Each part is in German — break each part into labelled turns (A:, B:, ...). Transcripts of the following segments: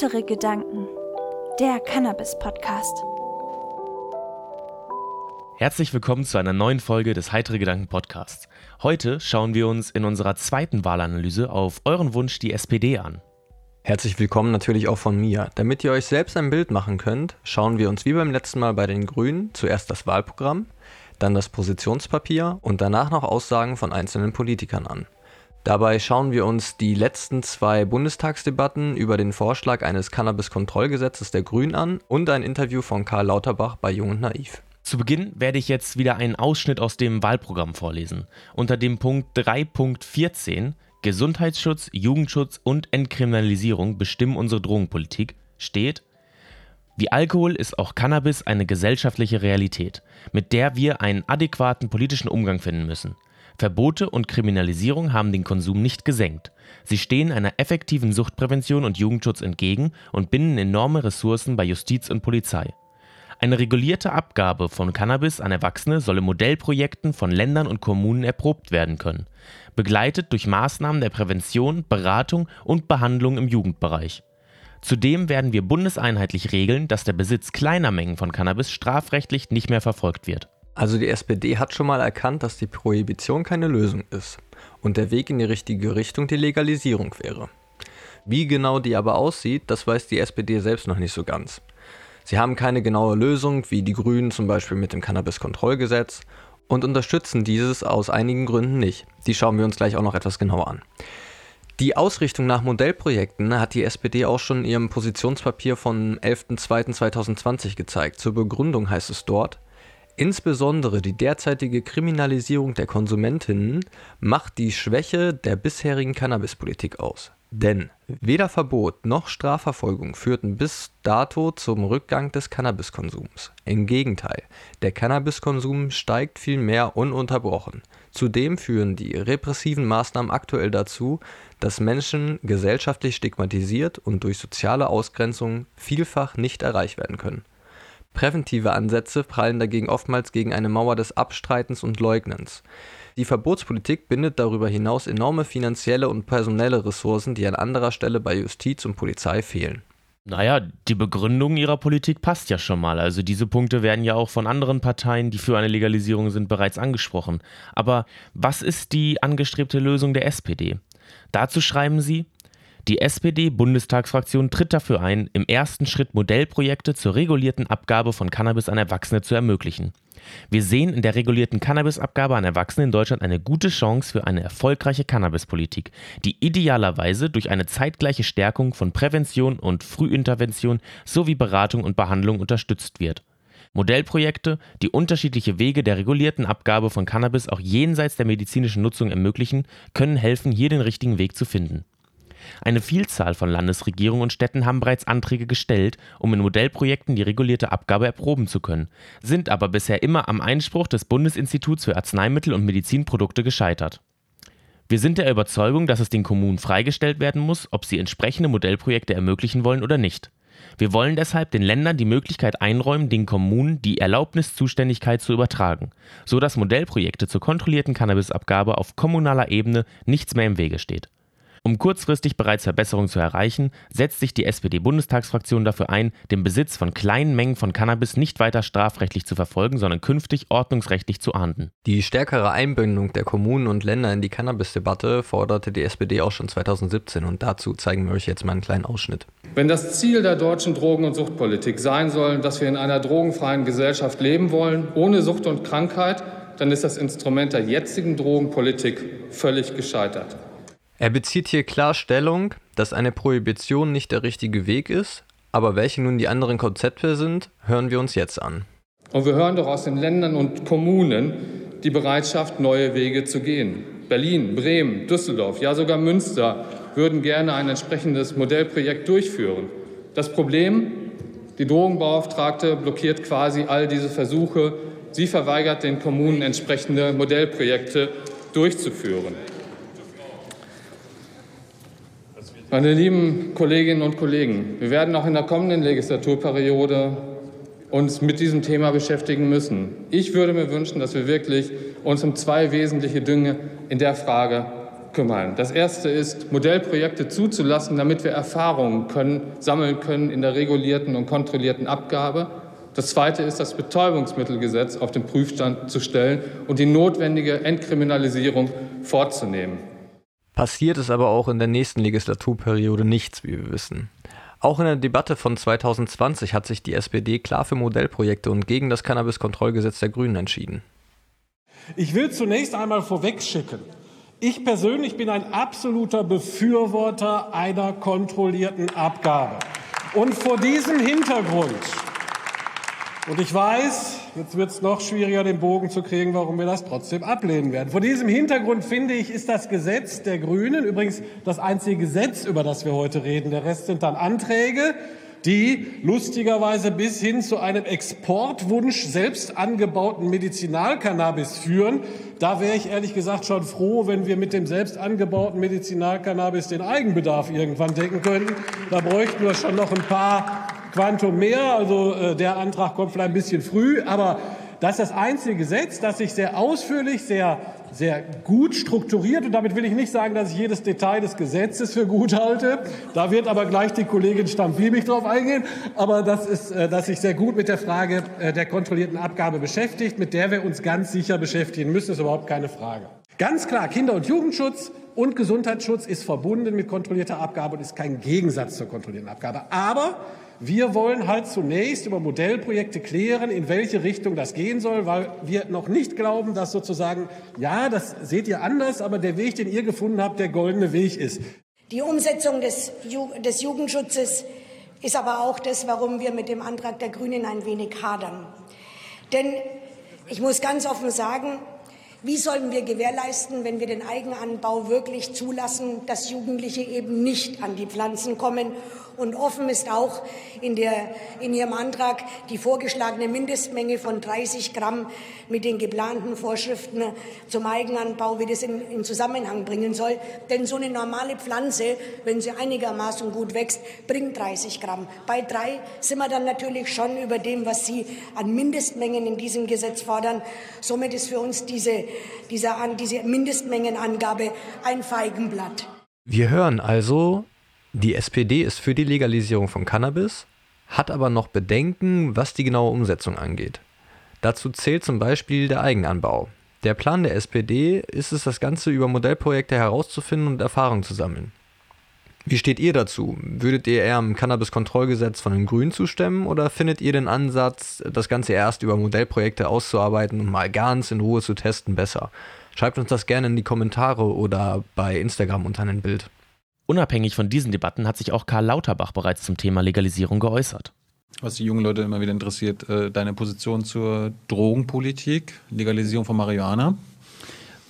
A: Heitere Gedanken, der Cannabis-Podcast.
B: Herzlich willkommen zu einer neuen Folge des Heitere Gedanken Podcasts. Heute schauen wir uns in unserer zweiten Wahlanalyse auf euren Wunsch die SPD an.
C: Herzlich willkommen natürlich auch von mir. Damit ihr euch selbst ein Bild machen könnt, schauen wir uns wie beim letzten Mal bei den Grünen zuerst das Wahlprogramm, dann das Positionspapier und danach noch Aussagen von einzelnen Politikern an. Dabei schauen wir uns die letzten zwei Bundestagsdebatten über den Vorschlag eines Cannabis-Kontrollgesetzes der Grünen an und ein Interview von Karl Lauterbach bei Jung und Naiv.
B: Zu Beginn werde ich jetzt wieder einen Ausschnitt aus dem Wahlprogramm vorlesen. Unter dem Punkt 3.14 Gesundheitsschutz, Jugendschutz und Entkriminalisierung bestimmen unsere Drogenpolitik steht, wie Alkohol ist auch Cannabis eine gesellschaftliche Realität, mit der wir einen adäquaten politischen Umgang finden müssen. Verbote und Kriminalisierung haben den Konsum nicht gesenkt. Sie stehen einer effektiven Suchtprävention und Jugendschutz entgegen und binden enorme Ressourcen bei Justiz und Polizei. Eine regulierte Abgabe von Cannabis an Erwachsene soll in Modellprojekten von Ländern und Kommunen erprobt werden können, begleitet durch Maßnahmen der Prävention, Beratung und Behandlung im Jugendbereich. Zudem werden wir bundeseinheitlich regeln, dass der Besitz kleiner Mengen von Cannabis strafrechtlich nicht mehr verfolgt wird.
C: Also die SPD hat schon mal erkannt, dass die Prohibition keine Lösung ist und der Weg in die richtige Richtung die Legalisierung wäre. Wie genau die aber aussieht, das weiß die SPD selbst noch nicht so ganz. Sie haben keine genaue Lösung, wie die Grünen zum Beispiel mit dem Cannabis-Kontrollgesetz, und unterstützen dieses aus einigen Gründen nicht. Die schauen wir uns gleich auch noch etwas genauer an. Die Ausrichtung nach Modellprojekten hat die SPD auch schon in ihrem Positionspapier vom 11.02.2020 gezeigt. Zur Begründung heißt es dort, Insbesondere die derzeitige Kriminalisierung der Konsumentinnen macht die Schwäche der bisherigen Cannabispolitik aus. Denn weder Verbot noch Strafverfolgung führten bis dato zum Rückgang des Cannabiskonsums. Im Gegenteil, der Cannabiskonsum steigt vielmehr ununterbrochen. Zudem führen die repressiven Maßnahmen aktuell dazu, dass Menschen gesellschaftlich stigmatisiert und durch soziale Ausgrenzung vielfach nicht erreicht werden können. Präventive Ansätze prallen dagegen oftmals gegen eine Mauer des Abstreitens und Leugnens. Die Verbotspolitik bindet darüber hinaus enorme finanzielle und personelle Ressourcen, die an anderer Stelle bei Justiz und Polizei fehlen.
B: Naja, die Begründung ihrer Politik passt ja schon mal. Also diese Punkte werden ja auch von anderen Parteien, die für eine Legalisierung sind, bereits angesprochen. Aber was ist die angestrebte Lösung der SPD? Dazu schreiben sie, die SPD-Bundestagsfraktion tritt dafür ein, im ersten Schritt Modellprojekte zur regulierten Abgabe von Cannabis an Erwachsene zu ermöglichen. Wir sehen in der regulierten Cannabisabgabe an Erwachsene in Deutschland eine gute Chance für eine erfolgreiche Cannabispolitik, die idealerweise durch eine zeitgleiche Stärkung von Prävention und Frühintervention sowie Beratung und Behandlung unterstützt wird. Modellprojekte, die unterschiedliche Wege der regulierten Abgabe von Cannabis auch jenseits der medizinischen Nutzung ermöglichen, können helfen, hier den richtigen Weg zu finden. Eine Vielzahl von Landesregierungen und Städten haben bereits Anträge gestellt, um in Modellprojekten die regulierte Abgabe erproben zu können, sind aber bisher immer am Einspruch des Bundesinstituts für Arzneimittel und Medizinprodukte gescheitert. Wir sind der Überzeugung, dass es den Kommunen freigestellt werden muss, ob sie entsprechende Modellprojekte ermöglichen wollen oder nicht. Wir wollen deshalb den Ländern die Möglichkeit einräumen, den Kommunen die Erlaubniszuständigkeit zu übertragen, so dass Modellprojekte zur kontrollierten Cannabisabgabe auf kommunaler Ebene nichts mehr im Wege steht. Um kurzfristig bereits Verbesserungen zu erreichen, setzt sich die SPD-Bundestagsfraktion dafür ein, den Besitz von kleinen Mengen von Cannabis nicht weiter strafrechtlich zu verfolgen, sondern künftig ordnungsrechtlich zu ahnden.
C: Die stärkere Einbindung der Kommunen und Länder in die Cannabis-Debatte forderte die SPD auch schon 2017 und dazu zeigen wir euch jetzt mal einen kleinen Ausschnitt.
D: Wenn das Ziel der deutschen Drogen- und Suchtpolitik sein soll, dass wir in einer drogenfreien Gesellschaft leben wollen, ohne Sucht und Krankheit, dann ist das Instrument der jetzigen Drogenpolitik völlig gescheitert.
C: Er bezieht hier klar Stellung, dass eine Prohibition nicht der richtige Weg ist, aber welche nun die anderen Konzepte sind, hören wir uns jetzt an.
D: Und wir hören doch aus den Ländern und Kommunen die Bereitschaft, neue Wege zu gehen. Berlin, Bremen, Düsseldorf, ja sogar Münster würden gerne ein entsprechendes Modellprojekt durchführen. Das Problem, die Drogenbeauftragte blockiert quasi all diese Versuche. Sie verweigert den Kommunen entsprechende Modellprojekte durchzuführen. Meine lieben Kolleginnen und Kollegen, wir werden auch in der kommenden Legislaturperiode uns mit diesem Thema beschäftigen müssen. Ich würde mir wünschen, dass wir wirklich uns um zwei wesentliche Dinge in der Frage kümmern. Das erste ist, Modellprojekte zuzulassen, damit wir Erfahrungen können, sammeln können in der regulierten und kontrollierten Abgabe. Das zweite ist, das Betäubungsmittelgesetz auf den Prüfstand zu stellen und die notwendige Entkriminalisierung vorzunehmen.
C: Passiert ist aber auch in der nächsten Legislaturperiode nichts, wie wir wissen. Auch in der Debatte von 2020 hat sich die SPD klar für Modellprojekte und gegen das Cannabiskontrollgesetz der Grünen entschieden.
E: Ich will zunächst einmal vorwegschicken, ich persönlich bin ein absoluter Befürworter einer kontrollierten Abgabe. Und vor diesem Hintergrund, und ich weiß, jetzt wird es noch schwieriger, den Bogen zu kriegen, warum wir das trotzdem ablehnen werden. Vor diesem Hintergrund finde ich, ist das Gesetz der Grünen übrigens das einzige Gesetz, über das wir heute reden. Der Rest sind dann Anträge, die lustigerweise bis hin zu einem Exportwunsch selbst angebauten Medizinalcannabis führen. Da wäre ich ehrlich gesagt schon froh, wenn wir mit dem selbst angebauten Medizinalcannabis den Eigenbedarf irgendwann decken könnten. Da bräuchten wir schon noch ein paar Quantum mehr. Also äh, der Antrag kommt vielleicht ein bisschen früh, aber das ist das einzige Gesetz, das sich sehr ausführlich, sehr, sehr gut strukturiert, und damit will ich nicht sagen, dass ich jedes Detail des Gesetzes für gut halte. Da wird aber gleich die Kollegin Stampfliebig drauf eingehen. Aber das ist, äh, dass sich sehr gut mit der Frage äh, der kontrollierten Abgabe beschäftigt, mit der wir uns ganz sicher beschäftigen müssen, ist überhaupt keine Frage. Ganz klar, Kinder- und Jugendschutz und Gesundheitsschutz ist verbunden mit kontrollierter Abgabe und ist kein Gegensatz zur kontrollierten Abgabe. Aber wir wollen halt zunächst über Modellprojekte klären, in welche Richtung das gehen soll, weil wir noch nicht glauben, dass sozusagen, ja, das seht ihr anders, aber der Weg, den ihr gefunden habt, der goldene Weg ist.
F: Die Umsetzung des, Ju des Jugendschutzes ist aber auch das, warum wir mit dem Antrag der Grünen ein wenig hadern. Denn ich muss ganz offen sagen, wie sollen wir gewährleisten, wenn wir den Eigenanbau wirklich zulassen, dass Jugendliche eben nicht an die Pflanzen kommen und offen ist auch in, der, in Ihrem Antrag die vorgeschlagene Mindestmenge von 30 Gramm mit den geplanten Vorschriften zum Eigenanbau, wie das in, in Zusammenhang bringen soll. Denn so eine normale Pflanze, wenn sie einigermaßen gut wächst, bringt 30 Gramm. Bei drei sind wir dann natürlich schon über dem, was Sie an Mindestmengen in diesem Gesetz fordern. Somit ist für uns diese, diese, diese Mindestmengenangabe ein Feigenblatt.
C: Wir hören also, die SPD ist für die Legalisierung von Cannabis, hat aber noch Bedenken, was die genaue Umsetzung angeht. Dazu zählt zum Beispiel der Eigenanbau. Der Plan der SPD ist es, das Ganze über Modellprojekte herauszufinden und Erfahrung zu sammeln. Wie steht ihr dazu? Würdet ihr eher am Cannabis-Kontrollgesetz von den Grünen zustimmen oder findet ihr den Ansatz, das Ganze erst über Modellprojekte auszuarbeiten und mal ganz in Ruhe zu testen, besser? Schreibt uns das gerne in die Kommentare oder bei Instagram unter ein Bild.
B: Unabhängig von diesen Debatten hat sich auch Karl Lauterbach bereits zum Thema Legalisierung geäußert.
G: Was die jungen Leute immer wieder interessiert, äh, deine Position zur Drogenpolitik, Legalisierung von Marihuana.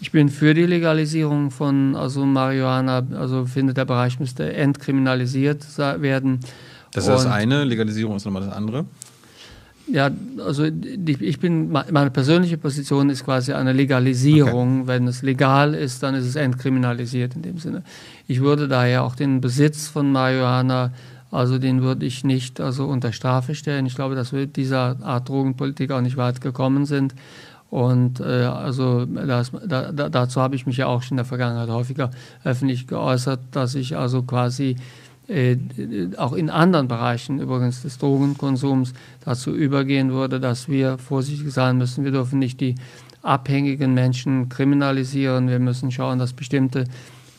H: Ich bin für die Legalisierung von also Marihuana, also finde der Bereich müsste entkriminalisiert werden.
G: Das ist Und das eine, Legalisierung ist nochmal das andere.
H: Ja, also ich bin, meine persönliche Position ist quasi eine Legalisierung. Okay. Wenn es legal ist, dann ist es entkriminalisiert in dem Sinne. Ich würde daher auch den Besitz von Marihuana, also den würde ich nicht also unter Strafe stellen. Ich glaube, dass wir dieser Art Drogenpolitik auch nicht weit gekommen sind. Und äh, also das, da, dazu habe ich mich ja auch schon in der Vergangenheit häufiger öffentlich geäußert, dass ich also quasi auch in anderen Bereichen übrigens des Drogenkonsums dazu übergehen würde, dass wir vorsichtig sein müssen. Wir dürfen nicht die abhängigen Menschen kriminalisieren. Wir müssen schauen, dass bestimmte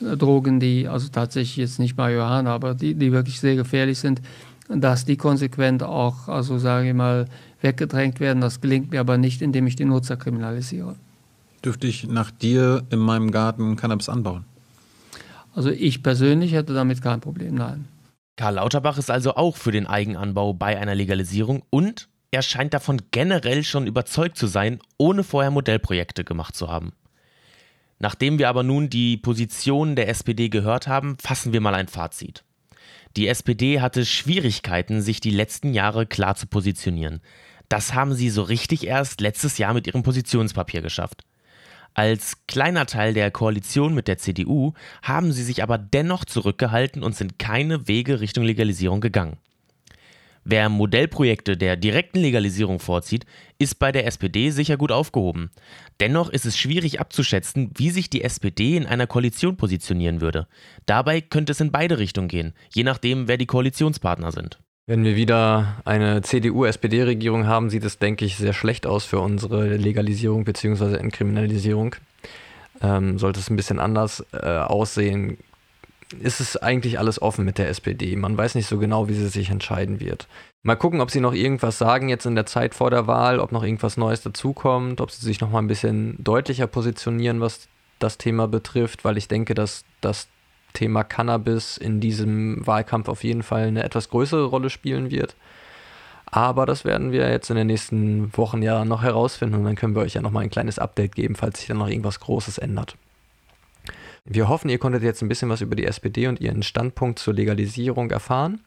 H: äh, Drogen, die also tatsächlich jetzt nicht Marihuana, aber die, die wirklich sehr gefährlich sind, dass die konsequent auch, also sage ich mal, weggedrängt werden. Das gelingt mir aber nicht, indem ich die Nutzer kriminalisiere.
G: Dürfte ich nach dir in meinem Garten Cannabis anbauen?
H: Also ich persönlich hätte damit kein Problem, nein.
B: Karl Lauterbach ist also auch für den Eigenanbau bei einer Legalisierung und er scheint davon generell schon überzeugt zu sein, ohne vorher Modellprojekte gemacht zu haben. Nachdem wir aber nun die Position der SPD gehört haben, fassen wir mal ein Fazit. Die SPD hatte Schwierigkeiten, sich die letzten Jahre klar zu positionieren. Das haben sie so richtig erst letztes Jahr mit ihrem Positionspapier geschafft. Als kleiner Teil der Koalition mit der CDU haben sie sich aber dennoch zurückgehalten und sind keine Wege Richtung Legalisierung gegangen. Wer Modellprojekte der direkten Legalisierung vorzieht, ist bei der SPD sicher gut aufgehoben. Dennoch ist es schwierig abzuschätzen, wie sich die SPD in einer Koalition positionieren würde. Dabei könnte es in beide Richtungen gehen, je nachdem, wer die Koalitionspartner sind.
C: Wenn wir wieder eine CDU-SPD-Regierung haben, sieht es, denke ich, sehr schlecht aus für unsere Legalisierung bzw. Entkriminalisierung. Ähm, sollte es ein bisschen anders äh, aussehen, ist es eigentlich alles offen mit der SPD. Man weiß nicht so genau, wie sie sich entscheiden wird. Mal gucken, ob sie noch irgendwas sagen jetzt in der Zeit vor der Wahl, ob noch irgendwas Neues dazukommt, ob sie sich noch mal ein bisschen deutlicher positionieren, was das Thema betrifft, weil ich denke, dass das Thema Cannabis in diesem Wahlkampf auf jeden Fall eine etwas größere Rolle spielen wird. Aber das werden wir jetzt in den nächsten Wochen ja noch herausfinden und dann können wir euch ja noch mal ein kleines Update geben, falls sich dann noch irgendwas Großes ändert. Wir hoffen, ihr konntet jetzt ein bisschen was über die SPD und ihren Standpunkt zur Legalisierung erfahren.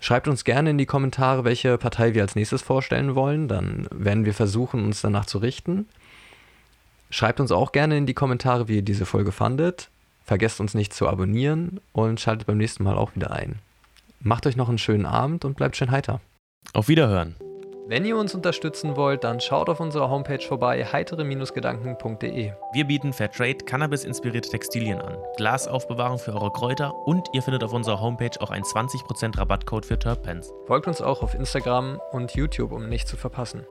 C: Schreibt uns gerne in die Kommentare, welche Partei wir als nächstes vorstellen wollen. Dann werden wir versuchen, uns danach zu richten. Schreibt uns auch gerne in die Kommentare, wie ihr diese Folge fandet. Vergesst uns nicht zu abonnieren und schaltet beim nächsten Mal auch wieder ein. Macht euch noch einen schönen Abend und bleibt schön heiter.
B: Auf Wiederhören.
C: Wenn ihr uns unterstützen wollt, dann schaut auf unserer Homepage vorbei, heitere-gedanken.de.
B: Wir bieten Fairtrade Cannabis-inspirierte Textilien an, Glasaufbewahrung für eure Kräuter und ihr findet auf unserer Homepage auch einen 20% Rabattcode für Terpens.
C: Folgt uns auch auf Instagram und YouTube, um nichts zu verpassen.